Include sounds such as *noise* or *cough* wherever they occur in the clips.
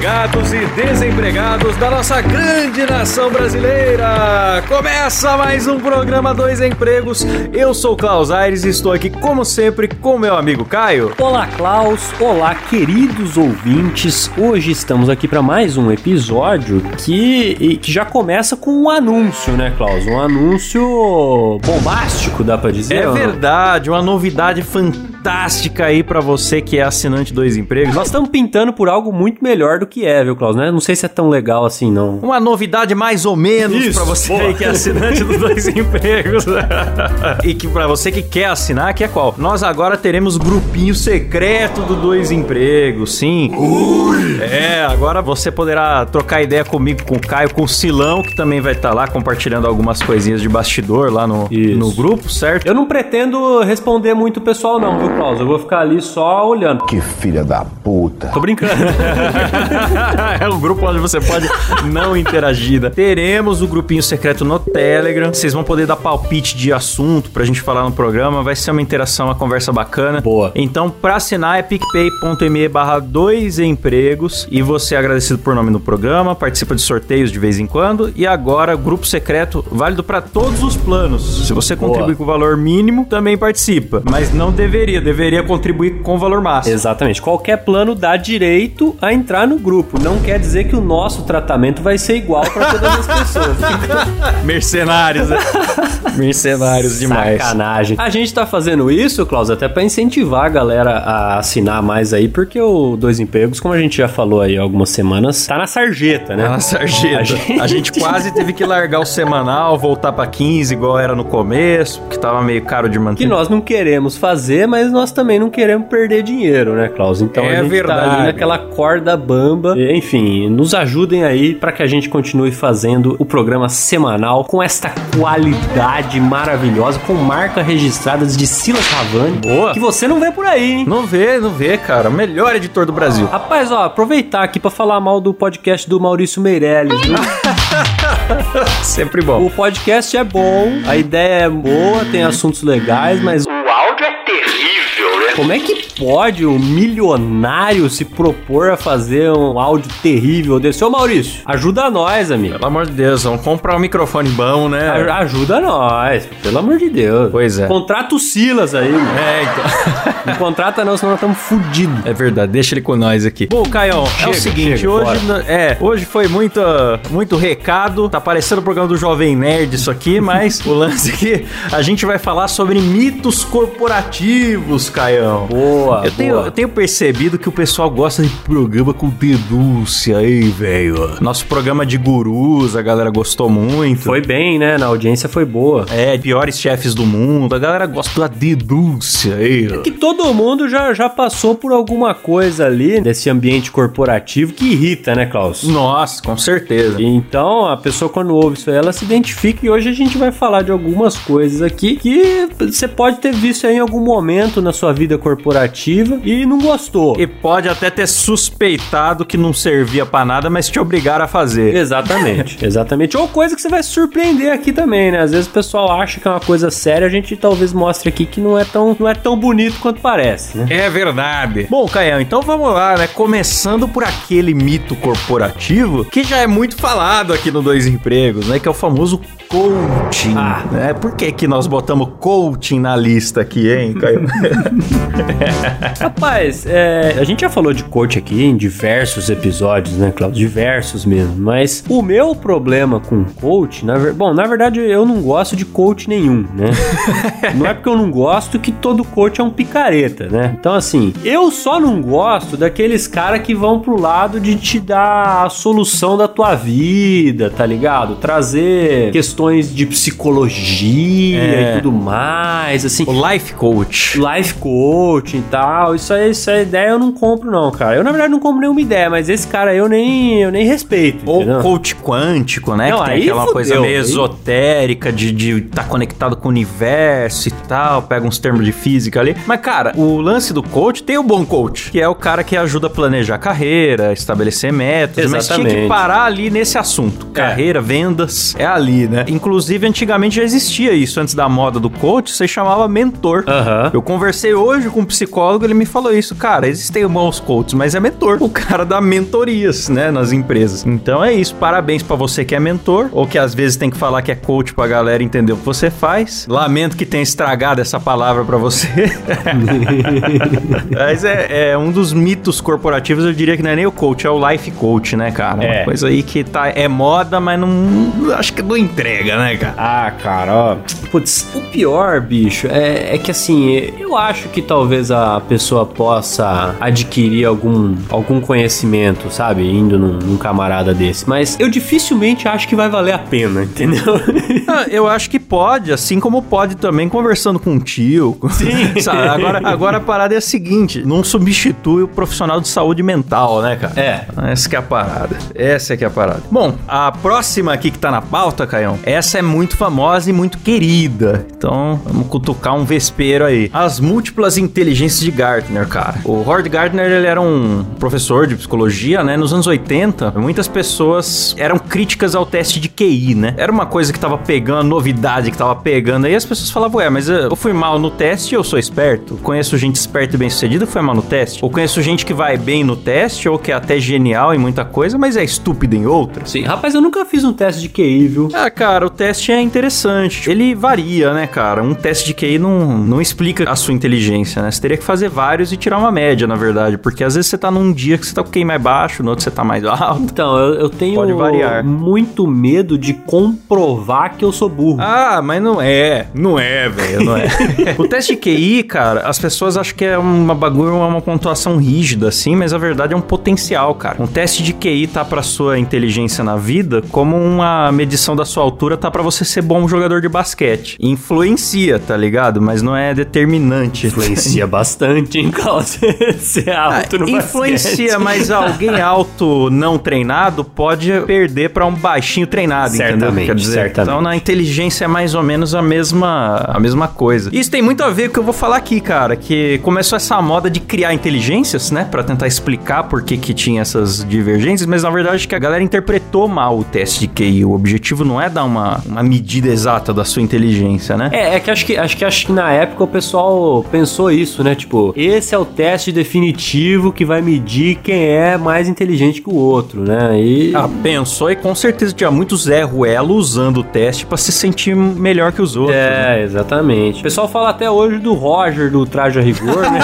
empregados e desempregados da nossa grande nação brasileira! Começa mais um programa Dois Empregos. Eu sou Klaus Aires e estou aqui, como sempre, com meu amigo Caio. Olá, Klaus. Olá, queridos ouvintes. Hoje estamos aqui para mais um episódio que, que já começa com um anúncio, né, Klaus? Um anúncio bombástico, dá pra dizer? É verdade, uma novidade fantástica aí pra você que é assinante Dois Empregos. Nós estamos pintando por algo muito melhor do que é, viu, Klaus? Né? Não sei se é tão legal assim, não. Uma novidade mais ou menos pra você boa. aí que é assinante dos dois *laughs* empregos. *laughs* e que pra você que quer assinar, que é qual? Nós agora teremos grupinho secreto do dois empregos, sim. É, agora você poderá trocar ideia comigo, com o Caio, com o Silão, que também vai estar lá compartilhando algumas coisinhas de bastidor lá no, Isso. no grupo, certo? Eu não pretendo responder muito o pessoal, não, viu, Eu vou ficar ali só olhando. Que filha da puta. Tô brincando. *laughs* é um grupo onde você pode não interagir. né? Teremos o grupinho secreto no Telegram. Vocês vão poder dar palpite de assunto pra gente falar no programa. Vai ser uma interação, uma conversa bacana. Boa. Então, pra assinar é picpay.me barra dois empregos e você é agradecido por nome no programa, participa de sorteios de vez em quando e agora grupo secreto válido pra todos os planos. Se você Boa. contribuir com o valor mínimo, também participa, mas não deveria, deveria contribuir com o valor máximo. Exatamente. Qualquer plano dá direito a entrar no grupo. Não quer dizer que o nosso tratamento vai ser igual para todas as pessoas. *laughs* Mercenários, né? *laughs* Mercenários demais. Sacanagem. A gente tá fazendo isso, Klaus, até pra incentivar a galera a assinar mais aí, porque o Dois Empregos, como a gente já falou aí há algumas semanas, tá na sarjeta, né? É uma sarjeta. A A gente- gente... quase teve que largar o semanal, voltar pra 15, igual era no começo, porque tava meio caro de manter. Que nós não queremos fazer, mas nós também não queremos perder dinheiro, né, Klaus? Então É a gente tá verdade. ali naquela corda bamba. E, Enfim, nos ajudem aí pra que a gente continue fazendo o programa semanal com esta qualidade maravilhosa, com marcas registradas de Silas Ravani. Boa. Que você não vê por aí, hein? Não vê, não vê, cara. Melhor editor do Brasil. Rapaz, ó, aproveitar aqui pra falar mal do podcast do Maurício Meirelles, viu? *laughs* Sempre bom. O podcast é bom, a ideia é boa, tem assuntos legais, mas Como é que pode um milionário se propor a fazer um áudio terrível desse? Ô Maurício, ajuda nós, amigo. Pelo amor de Deus, vamos comprar um microfone bom, né? A- Ajuda nós, pelo amor de Deus. Pois é. Contrata o Silas aí, mano. É, então. *laughs* Não contrata não, senão nós estamos fudidos. É verdade, deixa ele com nós aqui. Bom, Caião, é o seguinte, chega, hoje bora. é, hoje foi muito, muito recado, tá parecendo o programa do Jovem Nerd isso aqui, mas *laughs* o lance aqui, a gente vai falar sobre mitos corporativos, Caião. Boa, Eu tenho, boa. eu tenho percebido que o pessoal gosta de programa com denúncia aí, velho. Nosso programa de gurus, a galera gostou muito. Foi bem, né? Na audiência foi boa. É, piores chefes do mundo. A galera gosta da denúncia aí. ó. que todo mundo já, já passou por alguma coisa ali nesse ambiente corporativo que irrita, né, Klaus? Nossa, com certeza. Então, a pessoa quando ouve isso aí, ela se identifica e hoje a gente vai falar de algumas coisas aqui que você pode ter visto aí em algum momento na sua vida corporativa e não gostou. E pode até ter suspeitado que não servia pra nada, mas te obrigaram a fazer. Exatamente, exatamente. Ou coisa que você vai se surpreender aqui também, né? Às vezes o pessoal acha que é uma coisa séria, a gente talvez mostre aqui que não é tão, não é tão bonito quanto parece, né? É verdade. Bom, Caião, então vamos lá, né? Começando por aquele mito corporativo que já é muito falado aqui no Dois Empregos, né? Que é o famoso coaching. Ah. Né? Por que, que nós botamos coaching na lista aqui, hein, Caio? *laughs* *laughs* Rapaz, é, a gente já falou de coach aqui em diversos episódios, né, Claudio? Diversos mesmo. Mas o meu problema com coach, na ver... bom, na verdade eu não gosto de coach nenhum, né? *laughs* não é porque eu não gosto que todo coach é um picareta, né? Então, assim, eu só não gosto daqueles caras que vão pro lado de te dar a solução da tua vida, tá ligado? Trazer questões de psicologia É. e tudo mais, assim. o life coach. Life coach. Coaching e tal. Isso aí, essa ideia eu não compro, não, cara. Eu, na verdade, não compro nenhuma ideia, mas esse cara aí eu nem, eu nem respeito. Ou entendeu? coach quântico, né? Não, que tem aquela fudeu, coisa meio aí- esotérica de estar conectado com o universo e tal, pega uns termos de física ali. Mas, cara, o lance do coach tem o bom coach, que é o cara que ajuda a planejar carreira, estabelecer métodos, mas tinha que Exatamente. parar ali nesse assunto. Carreira, vendas, é ali, né? Inclusive, antigamente já existia isso, antes da moda do coach, você chamava mentor. Eu conversei hoje com um psicólogo, ele me falou isso. Cara, existem bons coaches, mas é mentor. O cara dá mentorias, né, nas empresas. Então é isso. Parabéns pra você que é mentor, ou que às vezes tem que falar que é coach pra galera entender o que você faz. Lamento que tenha estragado essa palavra pra você. *laughs* mas é, é um dos mitos corporativos, eu diria que não é nem o coach, é o life coach, né, cara? É. Uma coisa aí que tá, é moda, mas não. Acho que não entrega, né, cara? Ah, cara, ó. Putz, o pior, bicho, é, é que assim, eu acho que talvez a pessoa possa adquirir algum, algum conhecimento, sabe? Indo num, num camarada desse. Mas eu dificilmente acho que vai valer a pena, *laughs* entendeu? Ah, eu acho que pode, assim como pode também conversando com um tio. Sim. *laughs* Sabe? Agora, agora a parada é a seguinte: não substitui o profissional de saúde mental, né, cara? É. Essa que é a parada. Essa que é a parada. Bom, a próxima aqui que tá na pauta, Caião, essa é muito famosa e muito querida. Então, vamos cutucar um vespeiro aí. As múltiplas inteligências de Gartner, cara. O Howard Gardner, ele era um professor de psicologia, né? Nos anos 80, muitas pessoas eram críticas ao teste de QI, né? Era uma coisa que tava pegando, novidade que tava pegando. Aí as pessoas falavam, ué, mas eu fui mal no teste ou sou esperto? Conheço gente esperta e bem sucedida que foi mal no teste? Ou conheço gente que vai bem no teste ou que é até genial em muita coisa, mas é estúpida em outras? Sim, rapaz, eu nunca fiz um teste de QI, viu? Ah, cara, o teste é interessante. Ele varia, né, cara? Um teste de QI não, não explica a sua inteligência, né? Você teria que fazer vários e tirar uma média, na verdade. Porque às vezes você tá num dia que você tá com o QI mais baixo, no outro você tá mais *laughs* alto. Então, eu, eu tenho Pode variar. muito medo de comprovar que eu sou burro. Ah, mas não é. Não é, velho, não é. *laughs* o teste de QI, cara, as pessoas acham que é uma bagulho, uma pontuação rígida, assim, mas a verdade é um potencial, cara. Um teste de QI tá pra sua inteligência na vida como uma medição da sua altura tá pra você ser bom jogador de basquete. Influencia, tá ligado? Mas não é determinante. Influencia bastante, hein, Klaus? Ser alto no Ah, Influencia, basquete. mas alguém alto não treinado pode perder pra um baixinho treinado, entendeu? Certamente, Quer dizer, certamente. Então na inteligência é mais ou menos a mesma, a mesma coisa. Isso tem muito a ver com o que eu vou falar aqui, cara, que começou essa moda de criar inteligências, né, Pra tentar explicar por que que tinha essas divergências, mas na verdade acho que a galera interpretou mal o teste de QI. O objetivo não é dar uma, uma medida exata da sua inteligência, né? É, é que acho que acho que acho que na época o pessoal pensou isso, né? Tipo, esse é o teste definitivo que vai medir quem é mais inteligente que o outro, né? E Ah, pensou e com certeza tinha muito Zé Ruelo usando o teste pra se sentir melhor que os outros. né? É, exatamente. O pessoal fala até hoje do Roger do Traje a Rigor, né?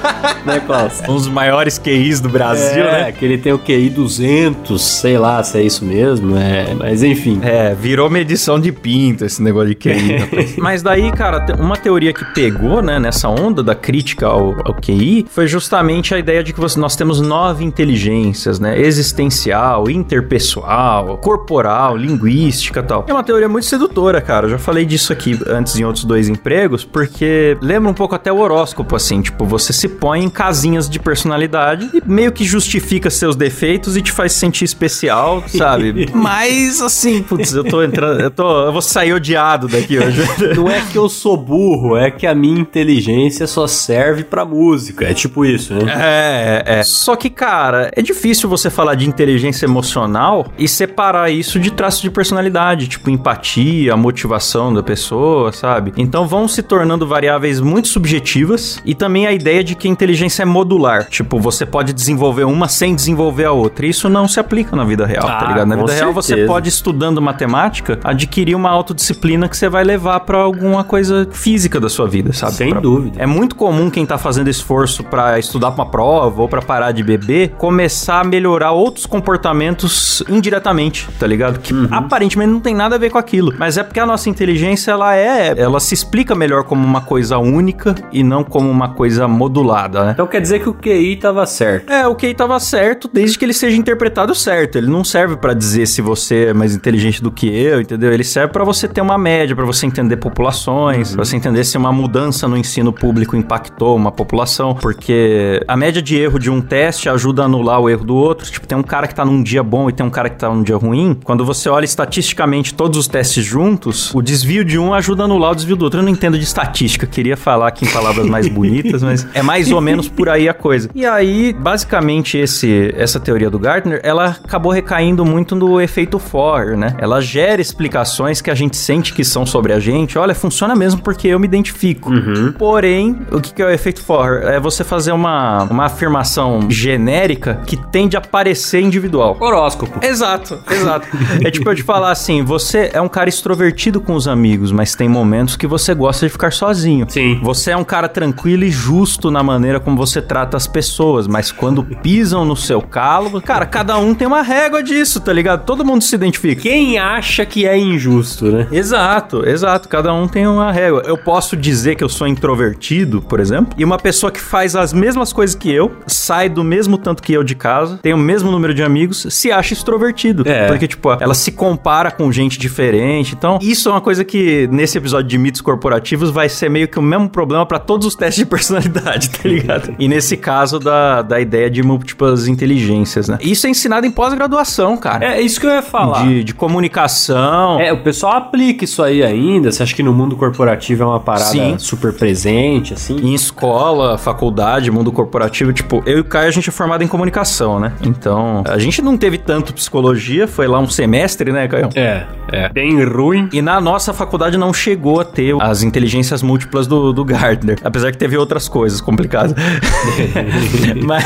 *laughs* né, Klaus? Um dos maiores QIs do Brasil, é, né? que ele tem o QI 200, sei lá se é isso mesmo, é, mas enfim. É, virou medição de pinto esse negócio de QI. *laughs* Mas daí, cara, uma teoria que pegou, né, nessa onda da crítica ao, ao QI foi justamente a ideia de que você- nós temos nove inteligências, né? Existencial, interpessoal, corporal, linguística e tal. É uma teoria muito sedutora, cara. Eu já falei disso aqui antes em outros dois empregos, porque lembra um pouco até o horóscopo, assim. Tipo, você se põe em casinhas de personalidade e meio que justifica seus defeitos e te faz se sentir especial, sabe? *laughs* Mas, assim, putz, eu tô entrando. Eu, tô, eu vou sair odiado daqui hoje. Não é que eu sou burro, é que a minha inteligência só serve pra música. É tipo isso, né? É, é. Só que, cara, é difícil você falar de inteligência emocional e separar isso de traços de personalidade, tipo empatia, motivação da pessoa, sabe? Então vão se tornando variáveis muito subjetivas e também a ideia de que a inteligência é modular. Tipo, você pode desenvolver uma sem desenvolver a outra. Isso não se aplica na vida real, tá Ah, ligado? Na vida real você certeza. pode, estudando matemática, adquirir uma autodisciplina que você vai levar pra alguma coisa física da sua vida, sabe? Sem Pra- dúvida. é muito comum quem tá fazendo esforço pra estudar pra uma prova ou pra parar de beber começar a melhorar outros comportamentos indiretamente, tá ligado? Que aparentemente não tem nada a ver com aquilo, mas é porque a nossa inteligência ela é, ela se explica melhor como uma coisa única e não como uma coisa modulada, né? Então quer dizer que o QI tava certo. É, o QI tava certo desde que ele seja interpretado certo. Ele não serve pra dizer se você é mais inteligente do que eu, entendeu? Ele serve pra você ter uma média, pra você entender populações, pra você entender se uma mudança no ensino público impactou uma população, porque a média de erro de um teste ajuda a anular o erro do outro. Tipo, tem um cara que tá num dia bom e tem um cara que tá num dia ruim. Quando você olha estatisticamente todos os testes juntos, o desvio de um ajuda a anular o desvio do outro. Eu não entendo de estatística, queria falar aqui em palavras mais *laughs* bonitas, mas é mais ou menos por aí a coisa. E aí, basicamente, esse, essa teoria do Gartner, ela acabou recaindo muito no efeito Forer, né? Ela gera explicações que a gente sente que são sobre a gente. Olha, funciona mesmo porque eu me identifico. Uhum. Porém, o que que é o efeito Forer? É você fazer uma, uma afirmação genérica que tende a parecer individual. Horóscopo. Exato, exato. *laughs* é tipo eu te falar assim: você é um cara extrovertido com os amigos, mas tem momentos que você gosta de ficar sozinho. Sim. Você é um cara tranquilo e justo na maneira como você trata as pessoas, mas quando pisam no seu calo, cara, cada um tem uma régua disso, tá ligado? Todo mundo se identifica. Quem acha que é injusto, né? Exato, exato. Cada um tem uma régua. Eu posso dizer que eu sou introvertido, por exemplo, e uma pessoa que faz as mesmas coisas que eu, sai do mesmo tanto que eu de casa, tem o mesmo número de amigos, se acha extrovertido. É. Porque, tipo, ela se compara com gente diferente. Então, isso é uma coisa que nesse episódio de mitos corporativos vai ser meio que o mesmo problema pra todos os testes de personalidade, tá ligado? e nesse caso da, da ideia de múltiplas inteligências, né? Isso é ensinado em pós-graduação, cara. É isso que eu ia falar. De, de comunicação. É, o pessoal aplica isso aí ainda. Você acha que no mundo corporativo é uma parada Sim. super presente, assim? Em escola, faculdade, mundo corporativo, tipo, eu e o Caio, a gente é formado em comunicação, né? Então, a gente não teve tanto psicologia, foi lá um semestre, né, Caio? É, é. Bem ruim. E na nossa faculdade não chegou a ter as inteligências múltiplas do, do Gardner. Apesar que teve outras coisas complicadas. *laughs* *laughs* mas,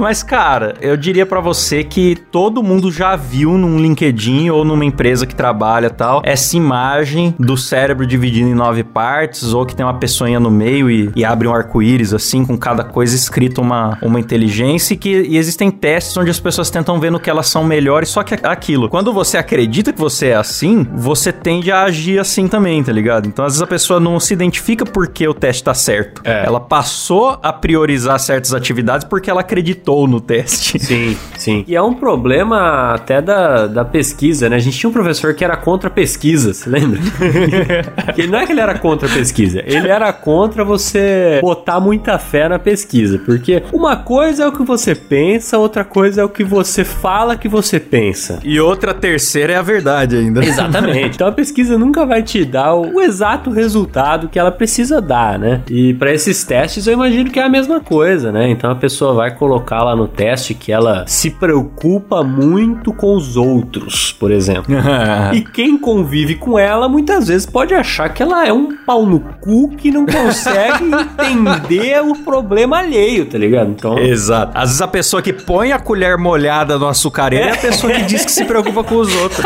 mas, cara, eu diria pra você que todo mundo já viu num LinkedIn ou numa empresa que trabalha tal, essa imagem do cérebro dividido em nove partes, ou que tem uma pessoinha no meio e, e abre um arco-íris, assim, com cada coisa escrita uma, uma inteligência, e que e existem testes onde as pessoas tentam ver no que elas são melhores, só que é aquilo. Quando você acredita que você é assim, você tende a agir assim também, tá ligado? Então, às vezes a pessoa não se identifica porque o teste tá certo. É. Ela passou a priorizar certas atividades porque ela acreditou no teste. *laughs* Sim, sim. E é um problema até da, da pesquisa, né? A gente tinha um professor que era contra a pesquisa, você *laughs* lembra? *laughs* que não é que ele era contra a pesquisa, ele era contra você botar muita fé na pesquisa. Porque uma coisa é o que você pensa, outra coisa é o que você fala que você pensa. E outra terceira é a verdade ainda. Exatamente. *laughs* Então a pesquisa nunca vai te dar o, o exato resultado que ela precisa dar, né? E para esses testes eu imagino que é a mesma coisa, né? Então a pessoa vai colocar lá no teste que ela se preocupa muito com os outros, por exemplo. *laughs* E quem convive com ela muitas vezes pode achar que ela é um pau no cu que não consegue *laughs* entender o problema alheio, tá ligado? Então, Exato. Às vezes a pessoa que põe a colher molhada no açucareiro é, a pessoa que diz que se preocupa com os outros.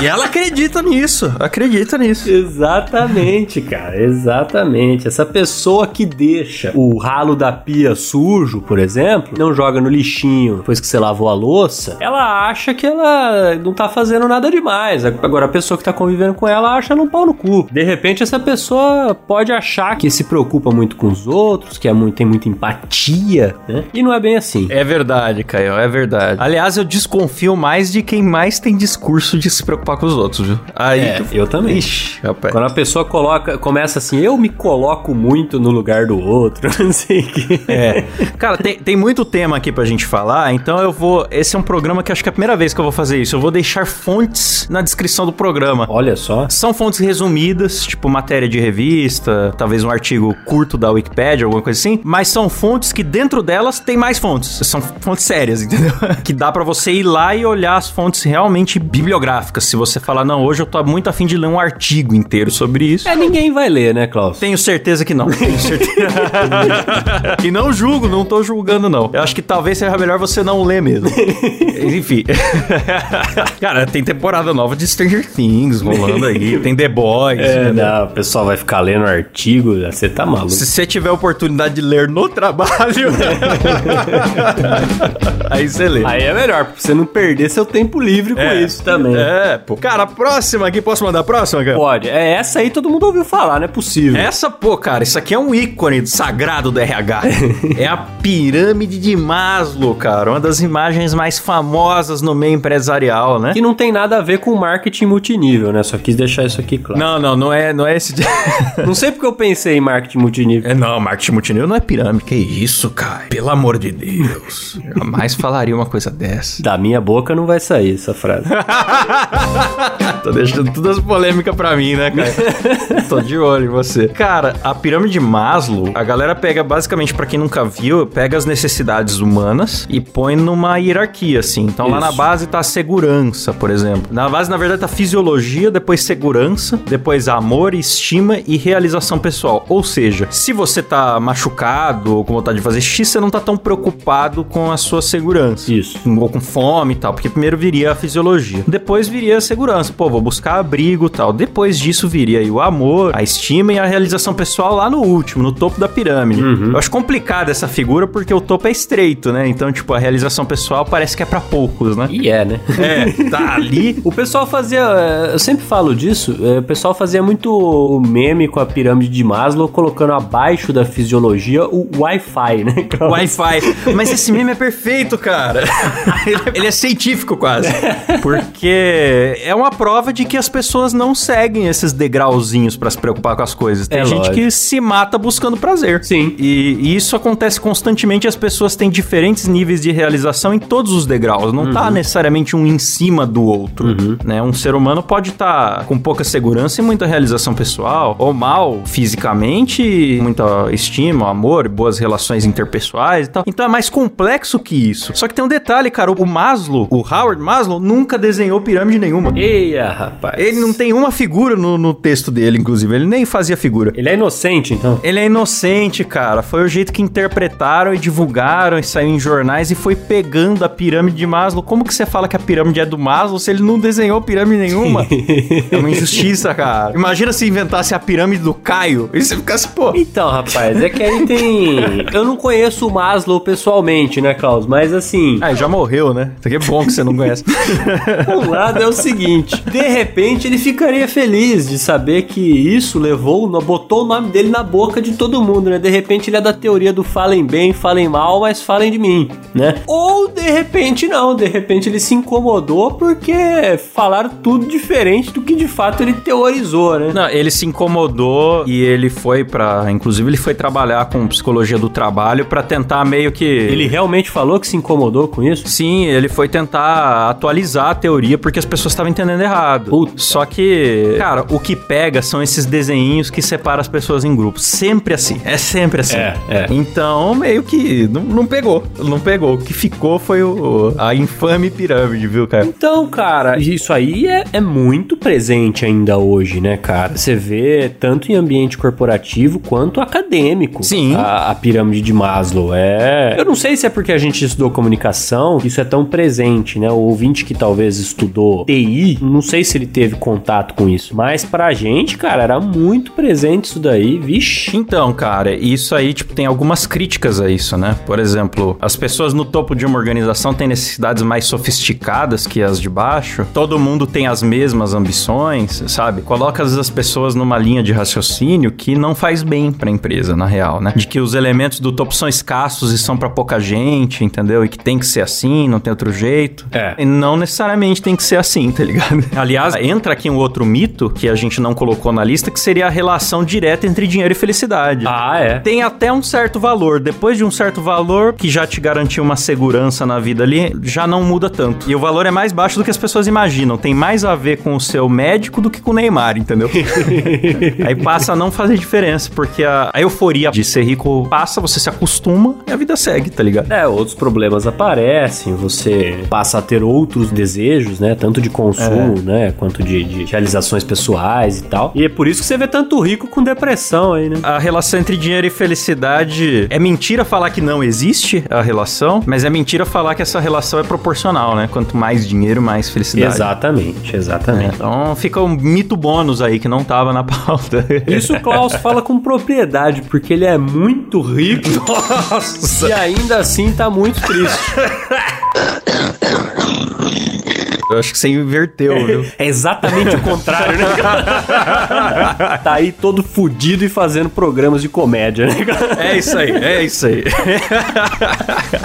E ela acredita nisso, acredita nisso. Exatamente, cara, exatamente. Essa pessoa que deixa o ralo da pia sujo, por exemplo, não joga no lixinho depois que você lavou a louça, ela acha que ela não tá fazendo nada demais. Agora, a pessoa que tá convivendo com ela acha ela um pau no cu. De repente, essa pessoa pode achar que se preocupa muito com os outros, que é muito, tem muita empatia, né? E não é bem assim. É verdade, Caio, é verdade. Aliás, eu desconfio mais de quem mais tem discurso de se preocupar com os outros, viu? Aí, É, eu também. Ixi, rapaz. Quando a pessoa coloca, começa assim, eu me coloco muito no lugar do outro, *laughs* não sei o que. É. Cara, tem, tem muito tema aqui pra gente falar, então eu vou. Esse é um programa que acho que é a primeira vez que eu vou fazer isso. Eu vou deixar fontes na descrição do programa. Olha só. São fontes resumidas, tipo matéria de revista, talvez um artigo curto da Wikipedia, alguma coisa assim, mas são fontes que dentro delas tem mais fontes. São fontes sérias, *laughs* entendeu? que dá pra você ir lá e olhar as fontes realmente bibliográficas. Se você falar, não, hoje eu tô muito afim de ler um artigo inteiro sobre isso. É, ninguém vai ler, né, Klaus? Tenho certeza que não. *laughs* Tenho certeza. *laughs* e não julgo, não tô julgando, não. Eu acho que talvez seja melhor você não ler mesmo. *laughs* Enfim. Cara, tem temporada nova de Stranger Things rolando aí. Tem The Boys. É, né? não, o pessoal vai ficar lendo artigo, você tá maluco. Se você tiver oportunidade de ler no trabalho, aí você lê. Aí é melhor, pra você não perder seu tempo livre com É. isso também. É, pô. Cara, a próxima aqui, posso mandar a próxima, cara? Pode. É essa aí todo mundo ouviu falar, não é possível. Essa, pô, cara, isso aqui é um ícone sagrado do RH. *laughs* é a pirâmide de Maslow, cara. Uma das imagens mais famosas no meio empresarial, né? Que não tem nada a ver com marketing multinível, né? Só quis deixar isso aqui claro. Não, não, não é, não é esse. *laughs* não sei porque eu pensei em marketing multinível. É, não, marketing multinível não é pirâmide. Que isso, cara? Pelo amor de Deus. Jamais falaria uma coisa dessa. Da minha boca não vai sair essa frase. *laughs* *laughs* Tô deixando todas as polêmicas pra mim, né, cara? *laughs* Tô de olho em você. Cara, a pirâmide de Maslow, a galera pega basicamente, para quem nunca viu, pega as necessidades humanas e põe numa hierarquia, assim. Então Isso. lá na base tá a segurança, por exemplo. Na base, na verdade, tá fisiologia, depois segurança, depois amor, estima e realização pessoal. Ou seja, se você tá machucado ou com vontade de fazer xixi, você não tá tão preocupado com a sua segurança. Isso. Ou com fome e tal, porque primeiro viria a fisiologia. Depois viria a segurança. Pô, vou buscar abrigo e tal. Depois disso viria aí o amor, a estima e a realização pessoal lá no último, no topo da pirâmide. Uhum. Eu acho complicada essa figura porque o topo é estreito, né? Então, tipo, a realização pessoal parece que é para poucos, né? E é, né? É, tá ali. o pessoal fazia, eu sempre falo disso, é, o pessoal fazia muito meme com a pirâmide de Maslow, colocando abaixo da fisiologia o Wi-Fi, né? Wi-Fi. Mas esse meme é perfeito, cara. *laughs* Ele é científico quase. Porque é uma prova de que as pessoas não seguem esses degrauzinhos para se preocupar com as coisas. Tem é gente lógico. que se mata buscando prazer. Sim. E, e, isso acontece constantemente. As pessoas têm diferentes níveis de realização em todos os degraus. Não tá uhum. tá necessariamente um em cima do outro. Uhum. Né? Um ser humano pode estar tá com pouca segurança e muita realização pessoal, ou mal fisicamente, muita estima, amor, boas relações interpessoais e tal. Então é mais complexo que isso. Só que tem um detalhe, cara. O Maslow, o Howard Maslow, nunca desenhou pirâmide nenhuma. Eia, rapaz. Ele não tem uma figura no, no texto dele, inclusive. Ele nem fazia figura. Ele é inocente, então? Ele é inocente, cara. Foi o jeito que interpretaram e divulgaram e saiu em jornais e foi pegando a pirâmide de Maslow. Como que você fala que a pirâmide é do Maslow se ele não desenhou pirâmide nenhuma? *laughs* é uma injustiça, cara. Imagina se inventasse a pirâmide do Caio e você ficasse, pô. Então, rapaz, é que aí tem. Eu não conheço o Maslow pessoalmente, né, Klaus? Mas assim. Ah, já morreu, né? Isso aqui é bom que você não conhece. *laughs* o lado é o seguinte: de repente ele ficaria feliz de saber que isso levou, botou o nome dele na boca de todo mundo, né? De repente ele é da teoria do falem bem, falem mal, mas falem de mim, né? Ou de repente não, de repente ele se incomodou porque falaram tudo diferente do que de fato ele teorizou, né? Não, ele se incomodou e ele foi para, inclusive ele foi trabalhar com psicologia do trabalho para tentar meio que Ele realmente falou que se incomodou com isso? Sim, ele foi tentar atualizar a teoria porque as pessoas estavam entendendo errado. Putz. Só que, cara, o que pega são esses desenhinhos que separam as pessoas em grupos. Sempre assim. É sempre assim. É, é. Então, meio que não, não pegou. Não pegou. O que ficou foi o, a infame pirâmide, viu, cara? Então, cara, isso aí é, é muito presente ainda hoje, né, cara? Você vê tanto em ambiente corporativo quanto acadêmico. Sim. A, a pirâmide de Maslow. É. Eu não sei se é porque a gente estudou comunicação, isso é tão presente, né? O ouvinte que talvez estudou TI, não sei se ele teve contato com isso, mas pra gente, cara, era muito presente isso daí, vixe. Então, cara, isso aí, tipo, tem algumas críticas a isso, né? Por exemplo, as pessoas no topo de uma organização têm necessidades mais sofisticadas que as de baixo, todo mundo tem as mesmas ambições, sabe? Coloca as pessoas numa linha de raciocínio que não faz bem pra empresa, na real, né? De que os elementos do topo são escassos e são para pouca gente, entendeu? E que tem que ser assim, não tem outro jeito. É. E não necessariamente tem que ser assim, tá ligado? *laughs* Aliás, entra aqui um outro mito que a gente não colocou na lista, que seria a relação direta entre dinheiro e felicidade. Ah, é? Tem até um certo valor. Depois de um certo valor, que já te garantiu uma segurança na vida ali, já não muda tanto. E o valor é mais baixo do que as pessoas imaginam. Tem mais a ver com o seu médico do que com o Neymar, entendeu? *laughs* Aí passa a não fazer diferença, porque a, a euforia de ser rico passa, você se acostuma e a vida segue, tá ligado? É, outros problemas aparecem, você passa a ter outros desejos, né? Tanto de consumo, é. né? Quanto de, de, realizações pessoais e tal. E é por isso que você vê tanto rico com depressão aí, né? A relação entre dinheiro e felicidade é mentira falar que não existe a relação, mas é mentira falar que essa relação é proporcional, né? Quanto mais dinheiro, mais felicidade. Exatamente, exatamente. É, então fica um mito bônus aí que não tava na pauta. *laughs* Isso o Klaus fala com propriedade, porque ele é muito rico. *laughs* Nossa! E ainda assim tá muito triste. *laughs* Eu acho que você inverteu, viu? É exatamente o contrário, né? *laughs* tá aí todo fudido e fazendo programas de comédia, né? É isso aí, é isso aí.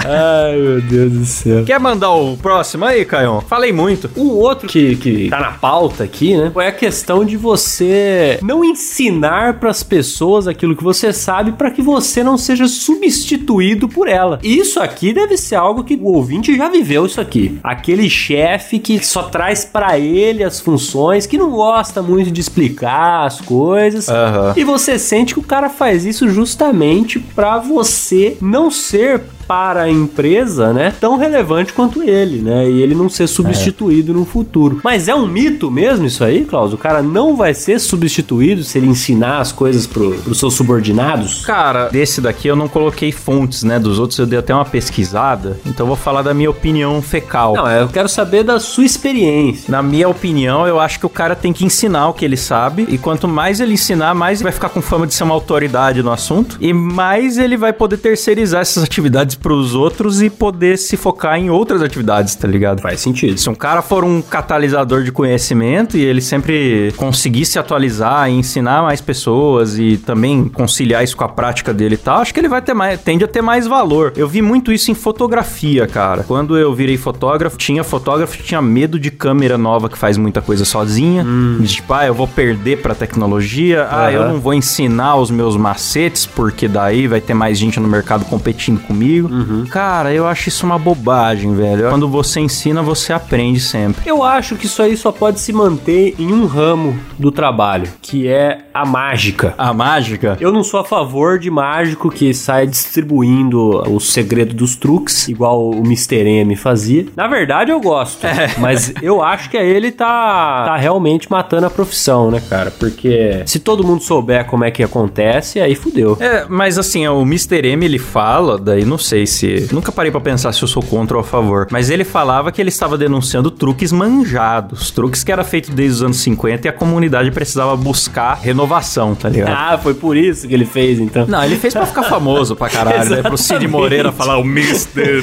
Ai, meu Deus do céu. Quer mandar o próximo aí, Caio? Falei muito. Um outro que, que tá na pauta aqui, né? É a questão de você não ensinar pras pessoas aquilo que você sabe para que você não seja substituído por ela. Isso aqui deve ser algo que o ouvinte já viveu isso aqui. Aquele chefe que só traz para ele as funções, que não gosta muito de explicar as coisas. Aham. E você sente que o cara faz isso justamente para você não ser para a empresa, né, tão relevante quanto ele, né, e ele não ser substituído no futuro. Mas é um mito mesmo isso aí, Klaus? O cara não vai ser substituído se ele ensinar as coisas pro, pros seus subordinados? Cara, desse daqui eu não coloquei fontes, né? Dos outros eu dei até uma pesquisada. Então eu vou falar da minha opinião fecal. Não, eu quero saber da sua experiência. Na minha opinião, eu acho que o cara tem que ensinar o que ele sabe. E quanto mais ele ensinar, mais ele vai ficar com fama de ser uma autoridade no assunto. E mais ele vai poder terceirizar essas atividades pros outros e poder se focar em outras atividades, tá ligado? Faz sentido. Se um cara for um catalisador de conhecimento e ele sempre conseguir se atualizar e ensinar mais pessoas e também conciliar isso com a prática dele e tal, acho que ele vai ter mais, tende a ter mais valor. Eu vi muito isso em fotografia, cara. Quando eu virei fotógrafo, tinha fotógrafo que tinha medo de câmera nova que faz muita coisa sozinha. De, tipo, ah, eu vou perder pra tecnologia. Ah, eu não vou ensinar os meus macetes porque daí vai ter mais gente no mercado competindo comigo. Cara, eu acho isso uma bobagem, velho. Quando você ensina, você aprende sempre. Eu acho que isso aí só pode se manter em um ramo do trabalho, que é a mágica. A mágica? Eu não sou a favor de mágico que sai distribuindo o segredo dos truques, igual o Mr. M fazia. Na verdade, eu gosto, mas eu acho que ele tá, tá realmente matando a profissão, né, cara? Porque se todo mundo souber como é que acontece, aí fudeu. É, mas assim, o Mr. M ele fala, daí não sei se. Nunca parei pra pensar se eu sou contra ou a favor. Mas ele falava que ele estava denunciando truques manjados. Truques que era feito desde os anos 50 e a comunidade precisava buscar renovação, tá ligado? Ah, foi por isso que ele fez, então. Não, ele fez pra ficar famoso pra caralho. *laughs* Né? Pro Cid. Moreira falar o Mr.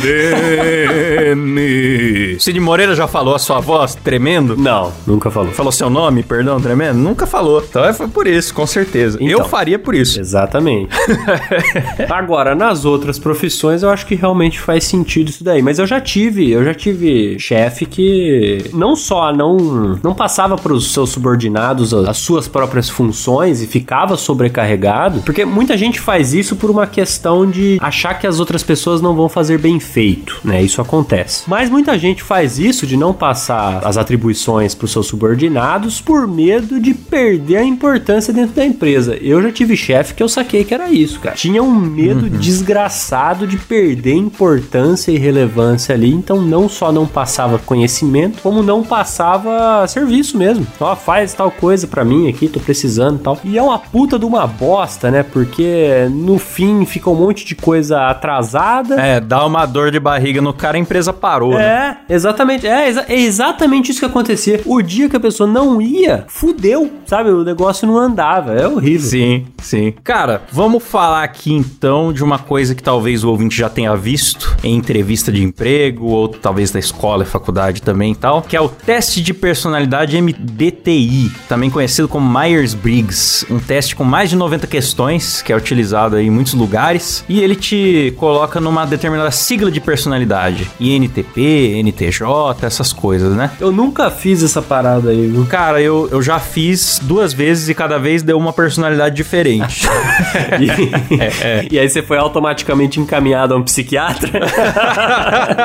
M. Cid Moreira já falou a sua voz tremendo? Não, nunca falou. Falou seu nome, perdão, tremendo? Nunca falou. Então é- foi por isso, com certeza. Então. eu faria por isso. Exatamente. *laughs* Agora, nas outras profissões, eu acho que realmente faz sentido isso daí. Mas eu já tive, eu já tive chefe que não só não, não passava para os seus subordinados as suas próprias funções e ficava sobrecarregado, porque muita gente faz isso por uma questão de achar que as outras pessoas não vão fazer bem feito, né? Isso acontece. Mas muita gente faz isso de não passar as atribuições para os seus subordinados por medo de perder a importância dentro da empresa. Eu já tive chefe que eu saquei que era isso, cara. Tinha um medo desgraçado de perder importância e relevância ali, então não só não passava conhecimento, como não passava serviço mesmo. Ó, faz tal coisa pra mim aqui, tô precisando e tal. E é uma puta de uma bosta, né? Porque no fim fica um monte de coisa atrasada. É, dá uma dor de barriga no cara, a empresa parou, né? É, exatamente. É, exa- é exatamente isso que acontecia. O dia que a pessoa não ia, fudeu, sabe? O negócio não andava. É horrível. Sim, sim. Cara, vamos falar aqui então de uma coisa que talvez o ouvinte já tenha visto em entrevista de emprego, ou talvez da escola e faculdade também e tal, que é o teste de personalidade MDTI, também conhecido como Myers-Briggs. Um teste com mais de 90 questões, que é utilizado aí em muitos lugares, e ele te coloca numa determinada sigla de personalidade. INTP, NTJ, essas coisas, né? Eu nunca fiz essa parada aí, viu? Cara, eu, eu já fiz duas vezes e cada vez deu uma personalidade diferente. *laughs* E, *laughs* e aí você foi automaticamente encaminhado a um psiquiatra? *laughs*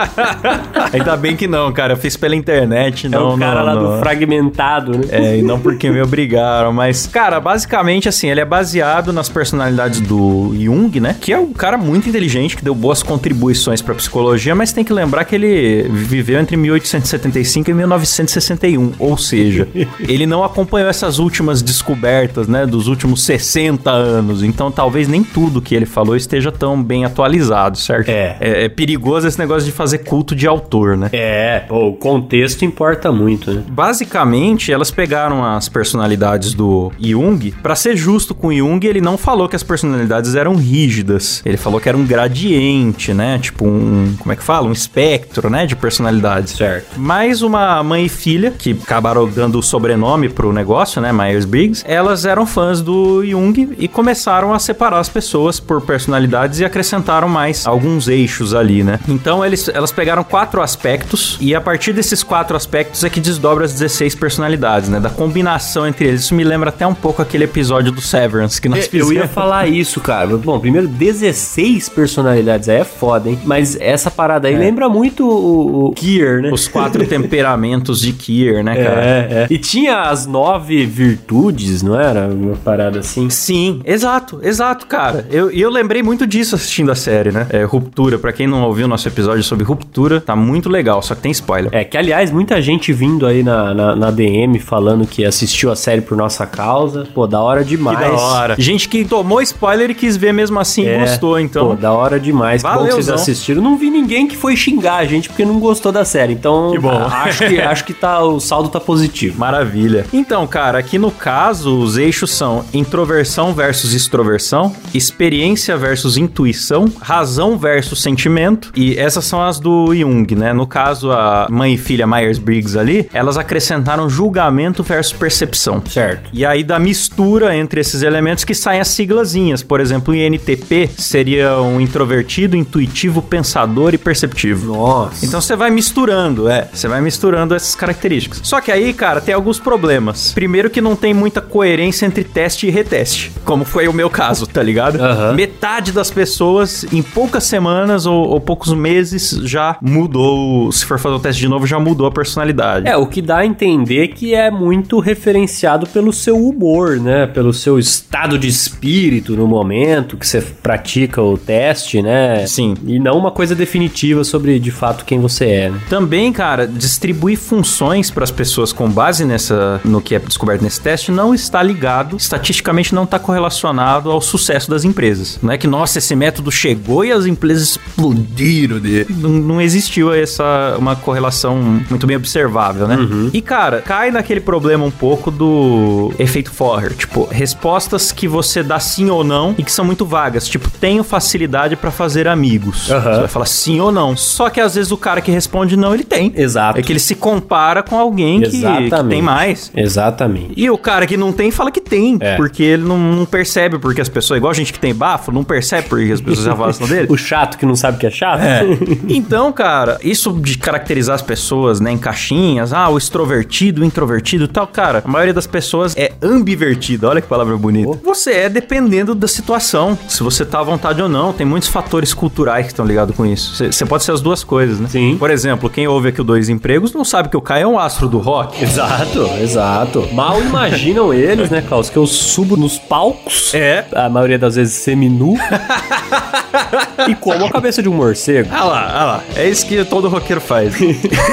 Ainda bem que não, cara. Eu fiz pela internet, É não. o cara não, lá não. do fragmentado, né? É, e não porque me obrigaram, mas, cara, basicamente, assim, ele é baseado nas personalidades do Jung, né? Que é um cara muito inteligente, que deu boas contribuições pra psicologia, mas tem que lembrar que ele viveu entre 1875 e 1961, ou seja, *laughs* ele não acompanhou essas últimas descobertas, né, dos últimos 60 anos, então talvez nem tudo que ele falou esteja tão bem atualizado. Errado, certo? É. é. é perigoso esse negócio de fazer culto de autor, né? É, o contexto importa muito, né? Basicamente, elas pegaram as personalidades do Jung. Pra ser justo com o Jung, ele não falou que as personalidades eram rígidas. Ele falou que era um gradiente, né? Tipo um. Como é que fala? Um espectro, né? De personalidades. Certo. Mais uma mãe e filha, que acabaram dando o sobrenome pro negócio, né? Myers-Briggs. Elas eram fãs do Jung e começaram a separar as pessoas por personalidades e acrescentaram mais alguns eixos ali, né? Então eles, elas pegaram quatro aspectos e a partir desses quatro aspectos é que desdobra as 16 personalidades, né? Da combinação entre eles. Isso me lembra até um pouco aquele episódio do Severance que nós Eu fizemos. ia falar *laughs* isso, cara. Bom, primeiro, 16 personalidades aí é foda, hein? Mas essa parada aí lembra muito o, o Kier, né? Os quatro *laughs* temperamentos de Kier, né, cara? É, é. E tinha as nove virtudes, não era? Uma parada assim. Sim, exato, exato, cara. Eu, e eu lembrei muito disso assistindo a série, né? É, Ruptura, pra quem não ouviu nosso episódio sobre Ruptura, tá muito legal, só que tem spoiler. É, que aliás, muita gente vindo aí na, na, na DM falando que assistiu a série por nossa causa. Pô, da hora demais. Que da hora. Gente que tomou spoiler e quis ver mesmo assim e É, gostou, então. Pô, da hora demais. Que bom que vocês assistiram. Não vi ninguém que foi xingar a gente porque não gostou da série. Então, Que bom. acho que, acho que tá, o saldo tá positivo. Maravilha. Então, cara, aqui no caso, os eixos são introversão versus extroversão, experiência versus intuição, razão versus sentimento, e essas são as do Jung, né? No caso, a mãe e filha Myers-Briggs ali, elas acrescentaram julgamento versus percepção. Certo. E aí da mistura entre esses elementos que saem as siglazinhas. Por exemplo, o INTP seria um introvertido, intuitivo, pensador e perceptivo. Nossa. Então você vai misturando, é. Você vai misturando essas características. Só que aí, cara, tem alguns problemas. Primeiro que não tem muita coerência entre teste e reteste. Como foi o meu caso, tá ligado? Aham. Metade das pessoas, em poucas semanas ou, ou poucos meses, já mudou. Se for fazer o teste de novo, já mudou a personalidade. É, o que dá a entender que é muito referenciado pelo seu humor, né? Pelo seu estado de espírito no momento que você pratica o teste, né? Sim. E não uma coisa definitiva sobre de fato quem você é, né? Também, cara, distribuir funções para as pessoas com base nessa no que é descoberto nesse teste não está ligado, estatisticamente não está correlacionado ao sucesso das empresas. Não é que, nossa, esse método chegou e as empresas explodiram dele. Não, não existiu essa uma correlação muito bem observável, né? E, cara, cai naquele problema um pouco do efeito Forer. Tipo, respostas que você dá sim ou não e que são muito vagas. Tipo, tenho facilidade para fazer amigos. Aham. Você vai falar sim ou não. Só que às vezes o cara que responde não, ele tem. Exato. É que ele se compara com alguém que, que tem mais. Exatamente. E o cara que não tem fala que tem, É. porque ele não, não percebe porque as pessoas, igual a gente que tem bafo, não percebe porque as pessoas já gostam dele. *laughs* O chato que não sabe que é chato? É. *laughs* Então, cara, isso de caracterizar as pessoas, né, em caixinhas, ah, o extrovertido, o introvertido e tal, cara, a maioria das pessoas é ambivertida, olha que palavra bonita. Você é dependendo da situação, se você tá à vontade ou não, tem muitos fatores culturais que estão ligados com isso. Você- Você pode ser as duas coisas, né? Sim. Por exemplo, quem ouve aqui o Dois Empregos não sabe que o Caio é um astro do rock. Exato, exato. Mal imaginam eles, né, Klaus, que eu subo nos palcos. É. A maioria das vezes seminu. *laughs* e como a cabeça de um morcego. Ah lá, ah lá. É isso que todo roqueiro faz.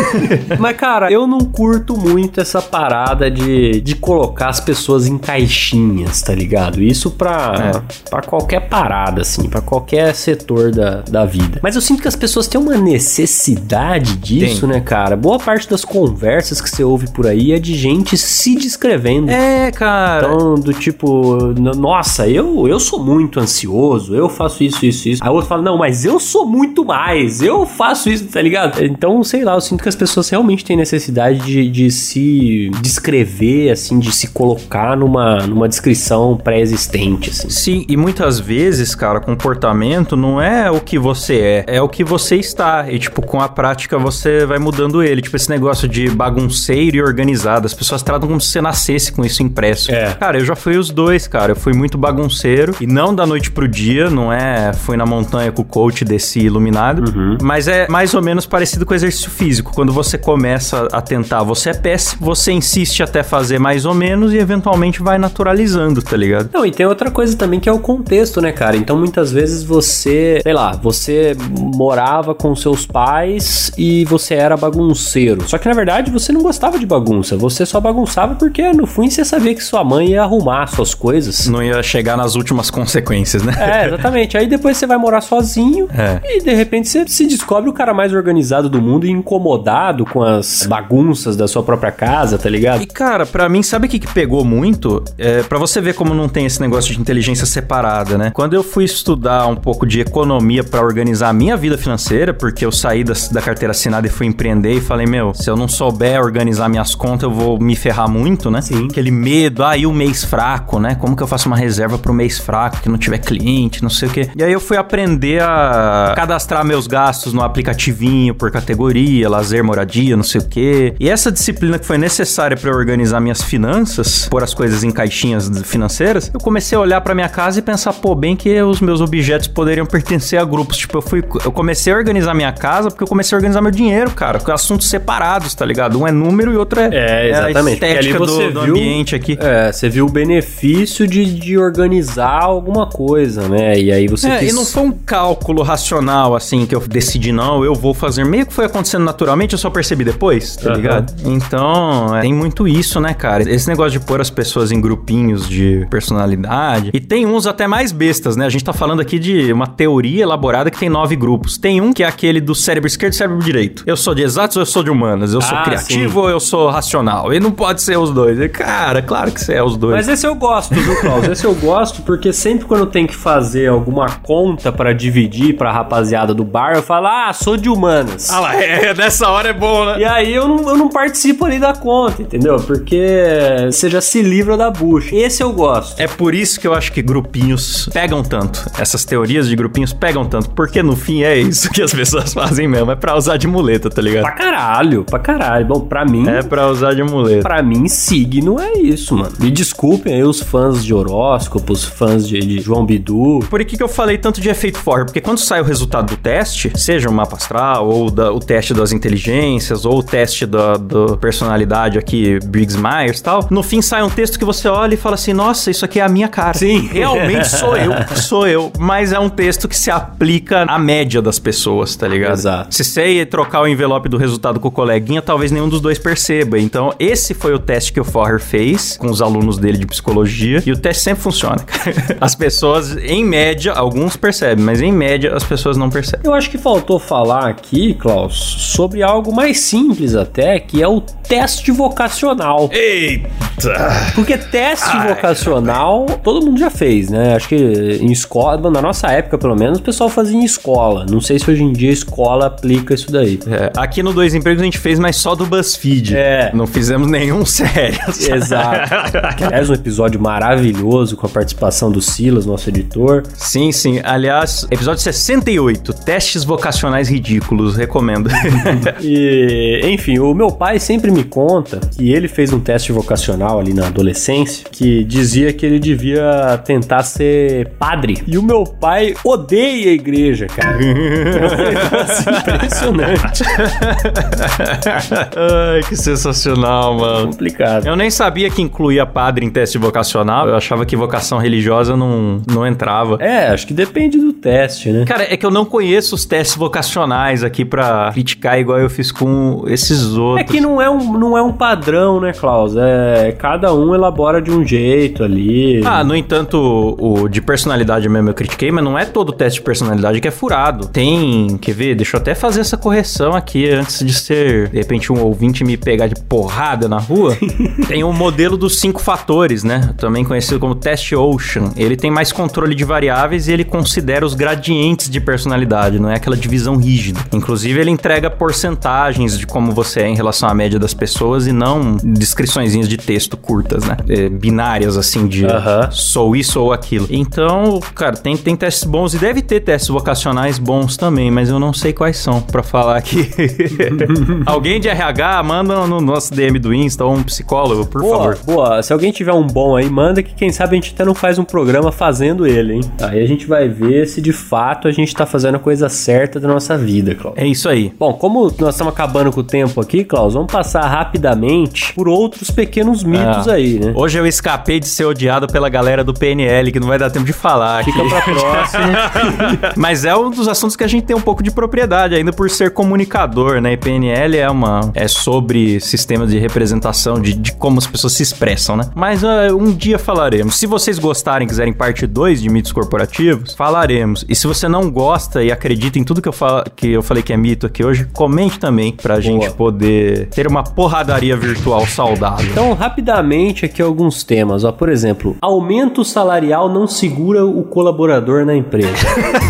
*laughs* Mas, cara, eu não curto muito essa parada de, de colocar as pessoas em caixinhas, tá ligado? Isso pra, pra qualquer parada, assim, pra qualquer setor da, da vida. Mas eu sinto que as pessoas têm uma necessidade disso, Tem. né, cara? Boa parte das conversas que você ouve por aí é de gente se descrevendo. é, cara. Então, do tipo, nossa, eu, eu sou muito ansioso, eu faço isso, isso, isso. Aí outro fala, não, mas eu sou muito mais, eu faço isso, tá ligado? Então, sei lá, eu sinto que as pessoas realmente têm necessidade de, de se descrever, assim, de se colocar numa, numa descrição pré-existente, assim. Sim, e muitas vezes, cara, comportamento não é o que você é, é o que você está. E, tipo, com a prática você vai mudando ele. Tipo, esse negócio de bagunceiro e organizado. As pessoas tratam como se você nascesse com isso impresso. É. Cara, eu já fui os dois, cara. Eu fui muito bagunceiro. E não da noite pro dia, não é. Fui na montanha com o coach desse iluminado. Mas é mais ou menos parecido com o exercício físico. Quando você começa a tentar, você é péssimo, você insiste até fazer mais ou menos e eventualmente vai naturalizando, tá ligado? Não, e tem outra coisa também que é o contexto, né, cara? Então muitas vezes você, sei lá, você morava com seus pais e você era bagunceiro. Só que na verdade você não gostava de bagunça, você só bagunçava porque no fim você sabia que sua mãe ia arrumar suas coisas. Não ia chegar nas últimas consequências, né? É, *laughs* exatamente. Aí depois você vai morar sozinho É. e de repente você se descobre o cara mais organizado do mundo e incomodado com as bagunças da sua própria casa, tá ligado? E cara, pra mim, sabe o que, que pegou muito? É, para você ver como não tem esse negócio de inteligência separada, né? Quando eu fui estudar um pouco de economia pra organizar a minha vida financeira, porque eu saí da, da carteira assinada e fui empreender e falei, meu, se eu não souber organizar minhas contas, eu vou me ferrar muito, né? Sim. Aquele medo, ah, e o mês fraco, né? Como que eu faço uma reserva pro mês fraco, que não tiver cliente, não sei o quê. E aí eu fui aprender a cadastrar meus gastos no aplicativinho por categoria, lazer, moradia, não sei o quê. E essa disciplina que foi necessária pra eu organizar minhas finanças, pôr as coisas em caixinhas financeiras, eu comecei a olhar pra minha casa e pensar, pô, bem que os meus objetos poderiam pertencer a grupos. Tipo, eu fui, eu comecei a organizar minha casa porque eu comecei a organizar meu dinheiro, cara, com assuntos separados, tá ligado? Um é número e outro é, É, a exatamente. Porque ali estética você do, do viu- ambiente aqui. É, você viu o benefício de, de organizar alguma coisa, né? E aí você É, quis... e não foi um cálculo racional, assim, que eu decidi, não, eu vou fazer. Meio que foi acontecendo naturalmente, eu só percebi depois, tá Aham. ligado? Então, é, tem muito isso, né, cara? Esse negócio de pôr as pessoas em grupinhos de personalidade. E tem uns até mais bestas, né? A gente tá falando aqui de uma teoria elaborada que tem nove grupos. Tem um que é aquele do cérebro esquerdo e cérebro direito. Eu sou de exatos ou eu sou de humanas? Eu sou Ah, criativo ou eu sou racional? E não pode ser os dois. E, cara, claro que você é os dois. Mas esse eu gosto, viu, Klaus? Esse eu gosto porque sempre quando tem que fazer alguma conta pra dividir pra rapaziada do bar, eu falo, ah, sou de humanas. Ah lá, é, nessa hora é bom, né? E aí eu não, eu não participo ali da conta, entendeu? Porque você já se livra da bucha. Esse eu gosto. É por isso que eu acho que grupinhos pegam tanto. Essas teorias de grupinhos pegam tanto. Porque no fim é isso que as pessoas *laughs* fazem mesmo. É pra usar de muleta, tá ligado? Pra caralho, pra caralho. Bom, pra mim, É pra usar de muleta. Pra mim, signo é isso, mano. Me desculpem aí os fãs de horóscopos, fãs de, de João Bidu. Por que, que eu falei tanto de efeito Porque quando sai o resultado do teste, seja o mapa astral, ou da- o teste das inteligências, ou o teste da, da personalidade aqui, Briggs Myers e tal, no fim sai um texto que você olha e fala assim: nossa, isso aqui é a minha cara. Sim. *laughs* Realmente sou eu, *laughs* sou eu. Mas é um texto que se aplica à média das pessoas, tá ligado? Exato. Se você ia trocar o envelope do resultado com o coleguinha, talvez nenhum dos dois perceba. Então, esse foi o teste que o Forrer fez com os alunos dele de psicologia. E o teste sempre funciona. *laughs* As pessoas, em média, alguns percebem, mas em média as pessoas não percebem. Eu acho que faltou falar aqui, Klaus, sobre algo mais simples até, que é o teste vocacional. Eita! Porque teste vocacional todo mundo já fez, né? Acho que em escola, na nossa época pelo menos, o pessoal fazia em escola. Não sei se hoje em dia a escola aplica isso daí. É, aqui no Dois Empregos a gente fez, mas só do BuzzFeed. É. Não fizemos nenhum *laughs* sério. Exato. Que, aliás, um episódio maravilhoso com a participação do Silas, nosso editor. Sim, sim. Aliás, episódio 68, testes vocacionais ridículos, recomendo. *laughs* E, enfim, o meu pai sempre me conta que ele fez um teste vocacional ali na adolescência que dizia que ele devia tentar ser padre. E o meu pai odeia a igreja, cara. É impressionante. Ai, que sensacional, mano. Complicado. Eu nem sabia que incluía padre em teste vocacional. Eu achava que vocação religiosa não, não entrava. É, acho que depende do teste, né? Cara, é que eu não conheço os testes vocacionais aqui pra criticar igual eu fiz com esses É outros. que não é, um, não é um padrão, né, Klaus? É, cada um elabora de um jeito ali. Ah, no entanto, o, de personalidade mesmo eu critiquei, mas não é todo teste de personalidade que é furado. Tem, quer ver? Deixa eu até fazer essa correção aqui antes de ser, de repente, um ouvinte me pegar de porrada na rua. *laughs* tem o modelo dos cinco fatores, né? Também conhecido como teste Ocean. Ele tem mais controle de variáveis e ele considera os gradientes de personalidade, não é aquela divisão rígida. Inclusive, ele entrega porcentagens de como você é em relação à média das pessoas e não descriçõezinhas de texto curtas, né? É, binárias, assim, de Aham. sou isso ou aquilo. Então, cara, tem, tem testes bons e deve ter testes vocacionais bons também, mas eu não sei quais são pra falar aqui. *laughs* Alguém de RH, manda no nosso DM do Insta ou um psicólogo, por Boa, favor. boa. Se alguém tiver um bom aí, manda que quem sabe a gente até não faz um programa fazendo ele, hein? Aí a gente vai ver se de fato a gente tá fazendo a coisa certa da nossa vida, Klaus. É isso aí. Bom, como nós estamos acabando com o tempo aqui, Klaus, vamos passar rapidamente por outros pequenos mitos Ah. aí, né? Hoje eu escapei de ser odiado pela galera do PNL, que não vai dar tempo de falar aqui. Fica pra próxima. *laughs* Mas é um dos assuntos que a gente tem um pouco de propriedade, ainda por ser comunicador, né? E PNL é uma. é sobre sistemas de representação, de, de como as pessoas se expressam, né? Mas ah, um dia falaremos. Se vocês gostarem, quiserem parte 2 de mitos corporativos, falaremos. Klaus. E se você não gosta e acredita em tudo que eu, que eu falei que é mito aqui hoje, comente também pra gente poder ter uma porradaria virtual saudável. Então, rapidamente aqui alguns temas. Ó, por exemplo, aumento salarial não segura o colaborador na empresa.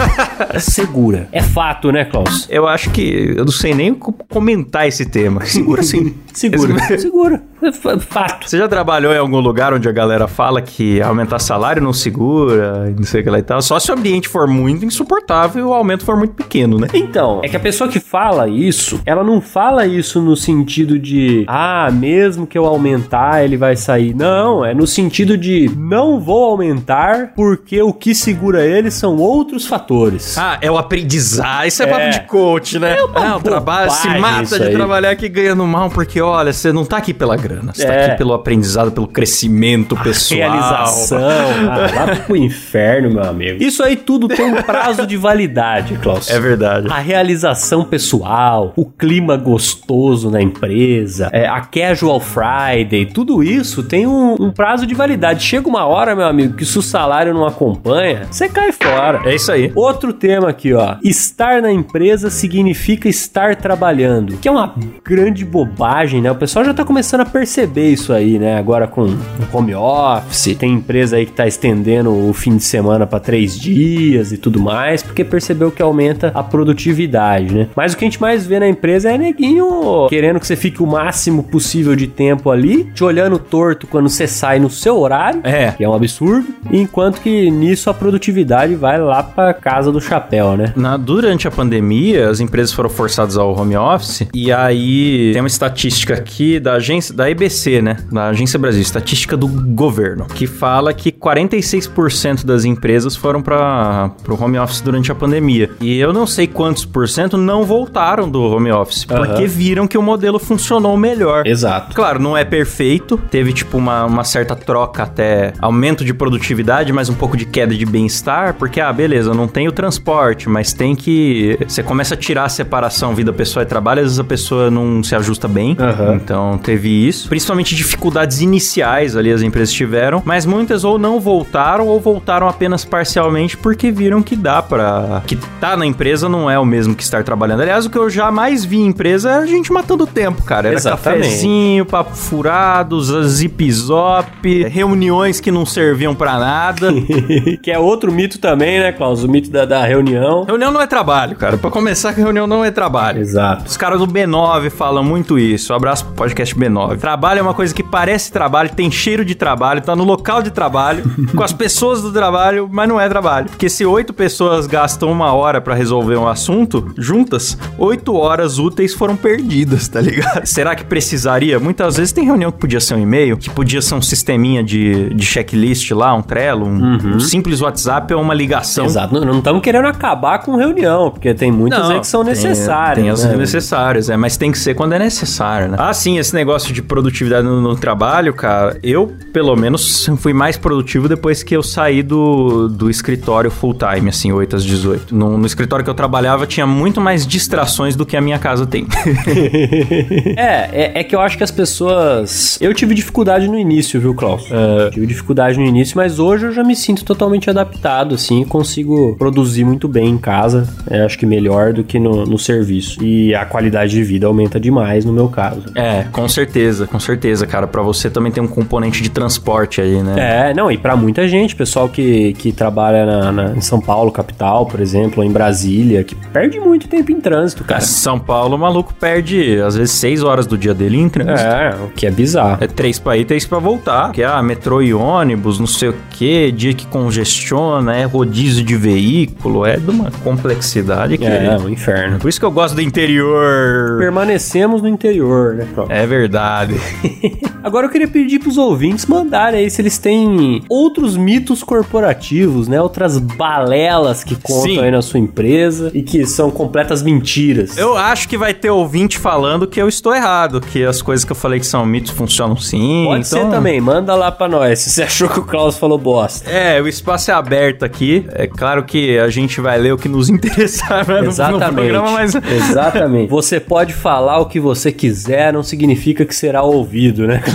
*laughs* segura. É fato, né, Klaus? Eu acho que eu não sei nem comentar esse tema. *laughs* Segura sim. segura. segura. É fato. Você já trabalhou em algum lugar onde a galera fala que aumentar salário não segura, não sei o que lá e tal? Só se o ambiente for muito insuportável e o aumento for muito pequeno, né? Então, é que a pessoa que fala isso, ela não fala isso no sentido de, ah, mesmo que eu aumentar, ele vai sair. Não, é no sentido de, não vou aumentar porque o que segura ele são outros fatores. Ah, é o aprendizado. Isso é, é. papo de coach, né? É, uma ah, o trabalho se mata de trabalhar aqui ganhando mal porque, olha, você não tá aqui pela grana. Você tá é. tá aqui pelo aprendizado, pelo crescimento a pessoal. Realização. *laughs* ah, lá pro inferno, meu amigo. Isso aí tudo tem *laughs* um prazo de validade, Klaus. É verdade. A realização pessoal, o clima gostoso na empresa, é, a casual Friday, tudo isso tem um, um prazo de validade. Chega uma hora, meu amigo, que se o salário não acompanha, você cai fora. É isso aí. Outro tema aqui, ó. Estar na empresa significa estar trabalhando, que é uma grande bobagem, né? O pessoal já tá começando a perceber perceber isso aí, né? Agora com home office, tem empresa aí que tá estendendo o fim de semana para três dias e tudo mais, porque percebeu que aumenta a produtividade, né? Mas o que a gente mais vê na empresa é neguinho querendo que você fique o máximo possível de tempo ali, te olhando torto quando você sai no seu horário, é. que é um absurdo, enquanto que nisso a produtividade vai lá para casa do chapéu, né? Na, durante a pandemia, as empresas foram forçadas ao home office e aí tem uma estatística aqui da agência da EBC, né, da Agência Brasil, estatística do governo, que fala que 46% das empresas foram para o home office durante a pandemia. E eu não sei quantos por cento não voltaram do home office, uhum. porque viram que o modelo funcionou melhor. Exato. Claro, não é perfeito, teve tipo uma, uma certa troca até aumento de produtividade, mas um pouco de queda de bem-estar, porque, ah, beleza, não tem o transporte, mas tem que. Você começa a tirar a separação vida pessoa e trabalho, às vezes a pessoa não se ajusta bem. Uhum. Então teve isso. Principalmente dificuldades iniciais ali as empresas tiveram, mas muitas ou não voltaram ou voltaram apenas parcialmente porque viram que dá para que tá na empresa não é o mesmo que estar trabalhando. Aliás, o que eu jamais vi em empresa é a gente matando tempo, cara. Era Exatamente. cafezinho, papo furados, zip zop, reuniões que não serviam para nada. *laughs* que é outro mito também, né, Klaus? O mito da, da reunião. Reunião não é trabalho, cara. Para começar, *laughs* reunião não é trabalho. Exato. Os caras do B9 falam muito isso. Um abraço pro podcast B9. Trabalho é uma coisa que parece trabalho, tem cheiro de trabalho, tá no local de trabalho, *laughs* com as pessoas do trabalho, mas não é trabalho. Porque se oito pessoas gastam uma hora para resolver um assunto, juntas, oito horas úteis foram perdidas, tá ligado? Será que precisaria? Muitas vezes tem reunião que podia ser um e-mail, que podia ser um sisteminha de, de checklist lá, um Trello, um, uhum. um simples WhatsApp ou uma ligação. Exato, não estamos querendo acabar com reunião, porque tem muitas não, que são necessárias. Tem, tem as né? necessárias, é, mas tem que ser quando é necessário, né? Ah, sim, esse negócio de produtividade no, no, trabalho, cara, eu, pelo menos, fui mais produtivo depois que eu saí do, do escritório full time, assim, 8 às 18. No, no escritório que eu trabalhava, tinha muito mais distrações do que a minha casa tem. *laughs* é, é, é, que eu acho que as pessoas. Eu tive dificuldade no início, viu, Klaus? Uh, tive dificuldade no início, mas hoje eu já me sinto totalmente adaptado, assim, consigo produzir muito bem em casa. É, acho que melhor do que no, no serviço. E a qualidade de vida aumenta demais no meu caso. É, com certeza, com certeza, cara. Para você também tem um componente de transporte aí, né? É, não, e para muita gente, pessoal que, que trabalha na, na, em São Paulo, capital, por exemplo, ou em Brasília, que perde muito tempo em trânsito, cara. São Paulo, o maluco perde, às vezes, seis horas do dia dele em trânsito. É, o que é bizarro. É três pra ir, três pra voltar. Que é ah, metrô e ônibus, não sei o que, dia que congestiona, é rodízio de veículo, é de uma complexidade que... É, é um inferno. Por isso que eu gosto do interior. Permanecemos no interior, né? Pronto. É verdade. *laughs* Agora eu queria pedir pros ouvintes mandarem aí se eles têm outros mitos corporativos, né? Outras balelas que contam Sim. aí na sua empresa e que são completas mentiras. Eu acho que vai ter ouvinte falando que eu estou errado, que as coisas que eu falei que são mitos funcionam sim. Pode então... ser também, manda lá pra nós se você *laughs* achou que o Klaus falou bosta. É, o espaço é aberto aqui. É claro que a gente vai ler o que nos *laughs* interessar né, Exatamente. no programa, mas... Exatamente. Você pode falar o que você quiser, não significa que será ouvido, né? *laughs*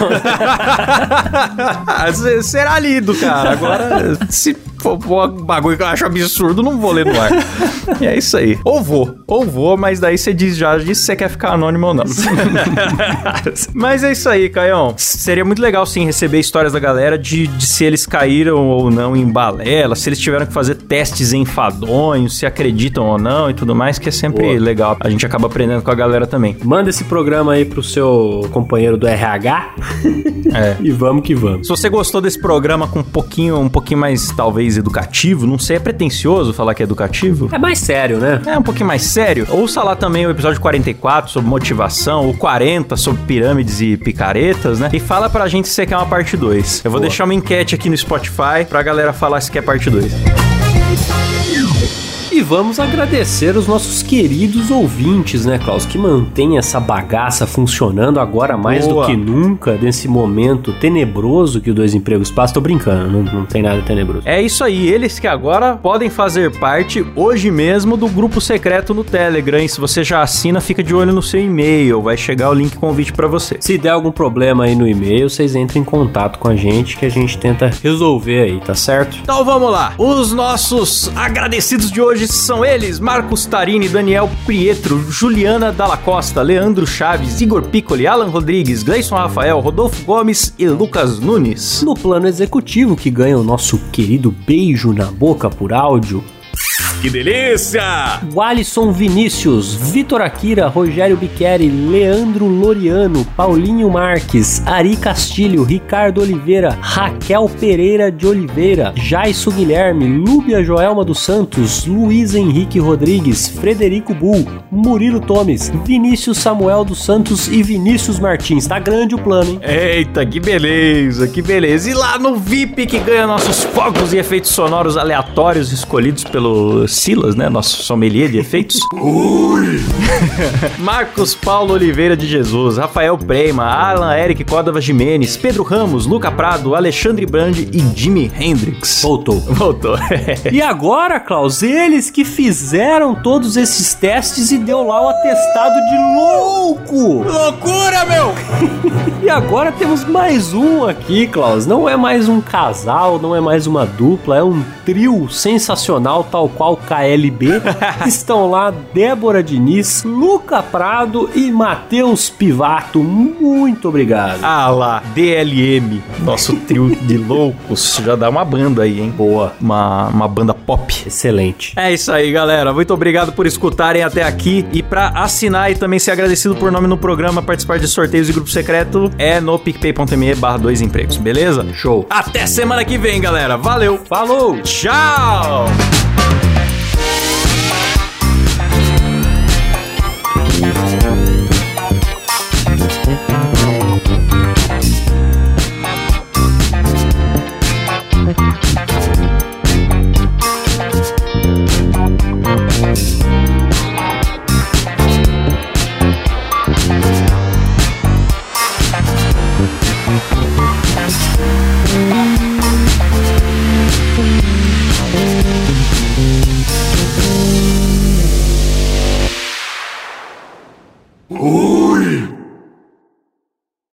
Será lido, cara. Agora, se for um bagulho que eu acho absurdo, não vou ler no ar. e *laughs* é isso aí. Ou vou, ou vou, mas daí você diz já se você quer ficar anônimo ou não. *laughs* mas é isso aí, Caião. Seria muito legal, sim, receber histórias da galera de, de se eles caíram ou não em balela, se eles tiveram que fazer testes enfadonhos, se acreditam ou não e tudo mais, que é sempre Boa. legal. A gente acaba aprendendo com a galera também. Manda esse programa aí pro seu companheiro do RH. é. *laughs* E vamos que vamos. Se você gostou desse programa com um pouquinho, um pouquinho mais, talvez, educativo, não sei, é pretencioso falar que é educativo? É mais sério, né? É um pouquinho mais sério. Ouça lá também o episódio 44 sobre motivação, o 40 sobre pirâmides e picaretas, né? E fala pra gente se você quer uma parte 2. Eu vou Boa. deixar uma enquete aqui no Spotify pra galera falar se quer parte 2. E vamos agradecer os nossos queridos ouvintes, né, Klaus, que mantém essa bagaça funcionando agora mais Boa. do que nunca, nesse momento tenebroso que o Dois Empregos passa. Tô brincando, não, não tem nada tenebroso. É isso aí, eles que agora podem fazer parte hoje mesmo do grupo secreto no Telegram. E se você já assina, fica de olho no seu e-mail, vai chegar o link convite para você. Se der algum problema aí no e-mail, vocês entrem em contato com a gente que a gente tenta resolver aí, tá certo? Então vamos lá. Os nossos agradecidos de hoje são eles: Marcos Tarini, Daniel Prietro, Juliana Dalla Costa, Leandro Chaves, Igor Piccoli, Alan Rodrigues, Gleison Rafael, Rodolfo Gomes e Lucas Nunes. No plano executivo, que ganha o nosso querido beijo na boca por áudio, que delícia! Alisson Vinícius, Vitor Akira, Rogério Biqueri, Leandro Loriano, Paulinho Marques, Ari Castilho, Ricardo Oliveira, Raquel Pereira de Oliveira, Jaisso Guilherme, Lúbia Joelma dos Santos, Luiz Henrique Rodrigues, Frederico Bull, Murilo Tomes, Vinícius Samuel dos Santos e Vinícius Martins. Tá grande o plano, hein? Eita, que beleza, que beleza. E lá no VIP que ganha nossos focos e efeitos sonoros aleatórios escolhidos pelo Silas, né? Nosso sommelier de efeitos. *laughs* Ui! *laughs* Marcos Paulo Oliveira de Jesus, Rafael Prema, Alan Eric Córdova Jimenez, Pedro Ramos, Luca Prado, Alexandre Brandi e Jimi Hendrix. Voltou. *laughs* Voltou. e agora, Klaus, eles que fizeram todos esses testes e deu lá o atestado de louco! Loucura, meu! e agora temos mais um aqui, Klaus. Não é mais um casal, não é mais uma dupla, é um trio sensacional, tal qual KLB. *laughs* Estão lá Débora Diniz, Luca Prado e Matheus Pivato. Muito obrigado. Ah lá, DLM, nosso trio de loucos. Já dá uma banda aí, hein? Boa. Uma, uma banda pop. Excelente. É isso aí, galera. Muito obrigado por escutarem até aqui. E para assinar e também ser agradecido por nome no programa, participar de sorteios e grupo secreto, é no picpay.me barra dois empregos, beleza? Show. Até semana que vem, galera. Valeu. Falou. Tchau.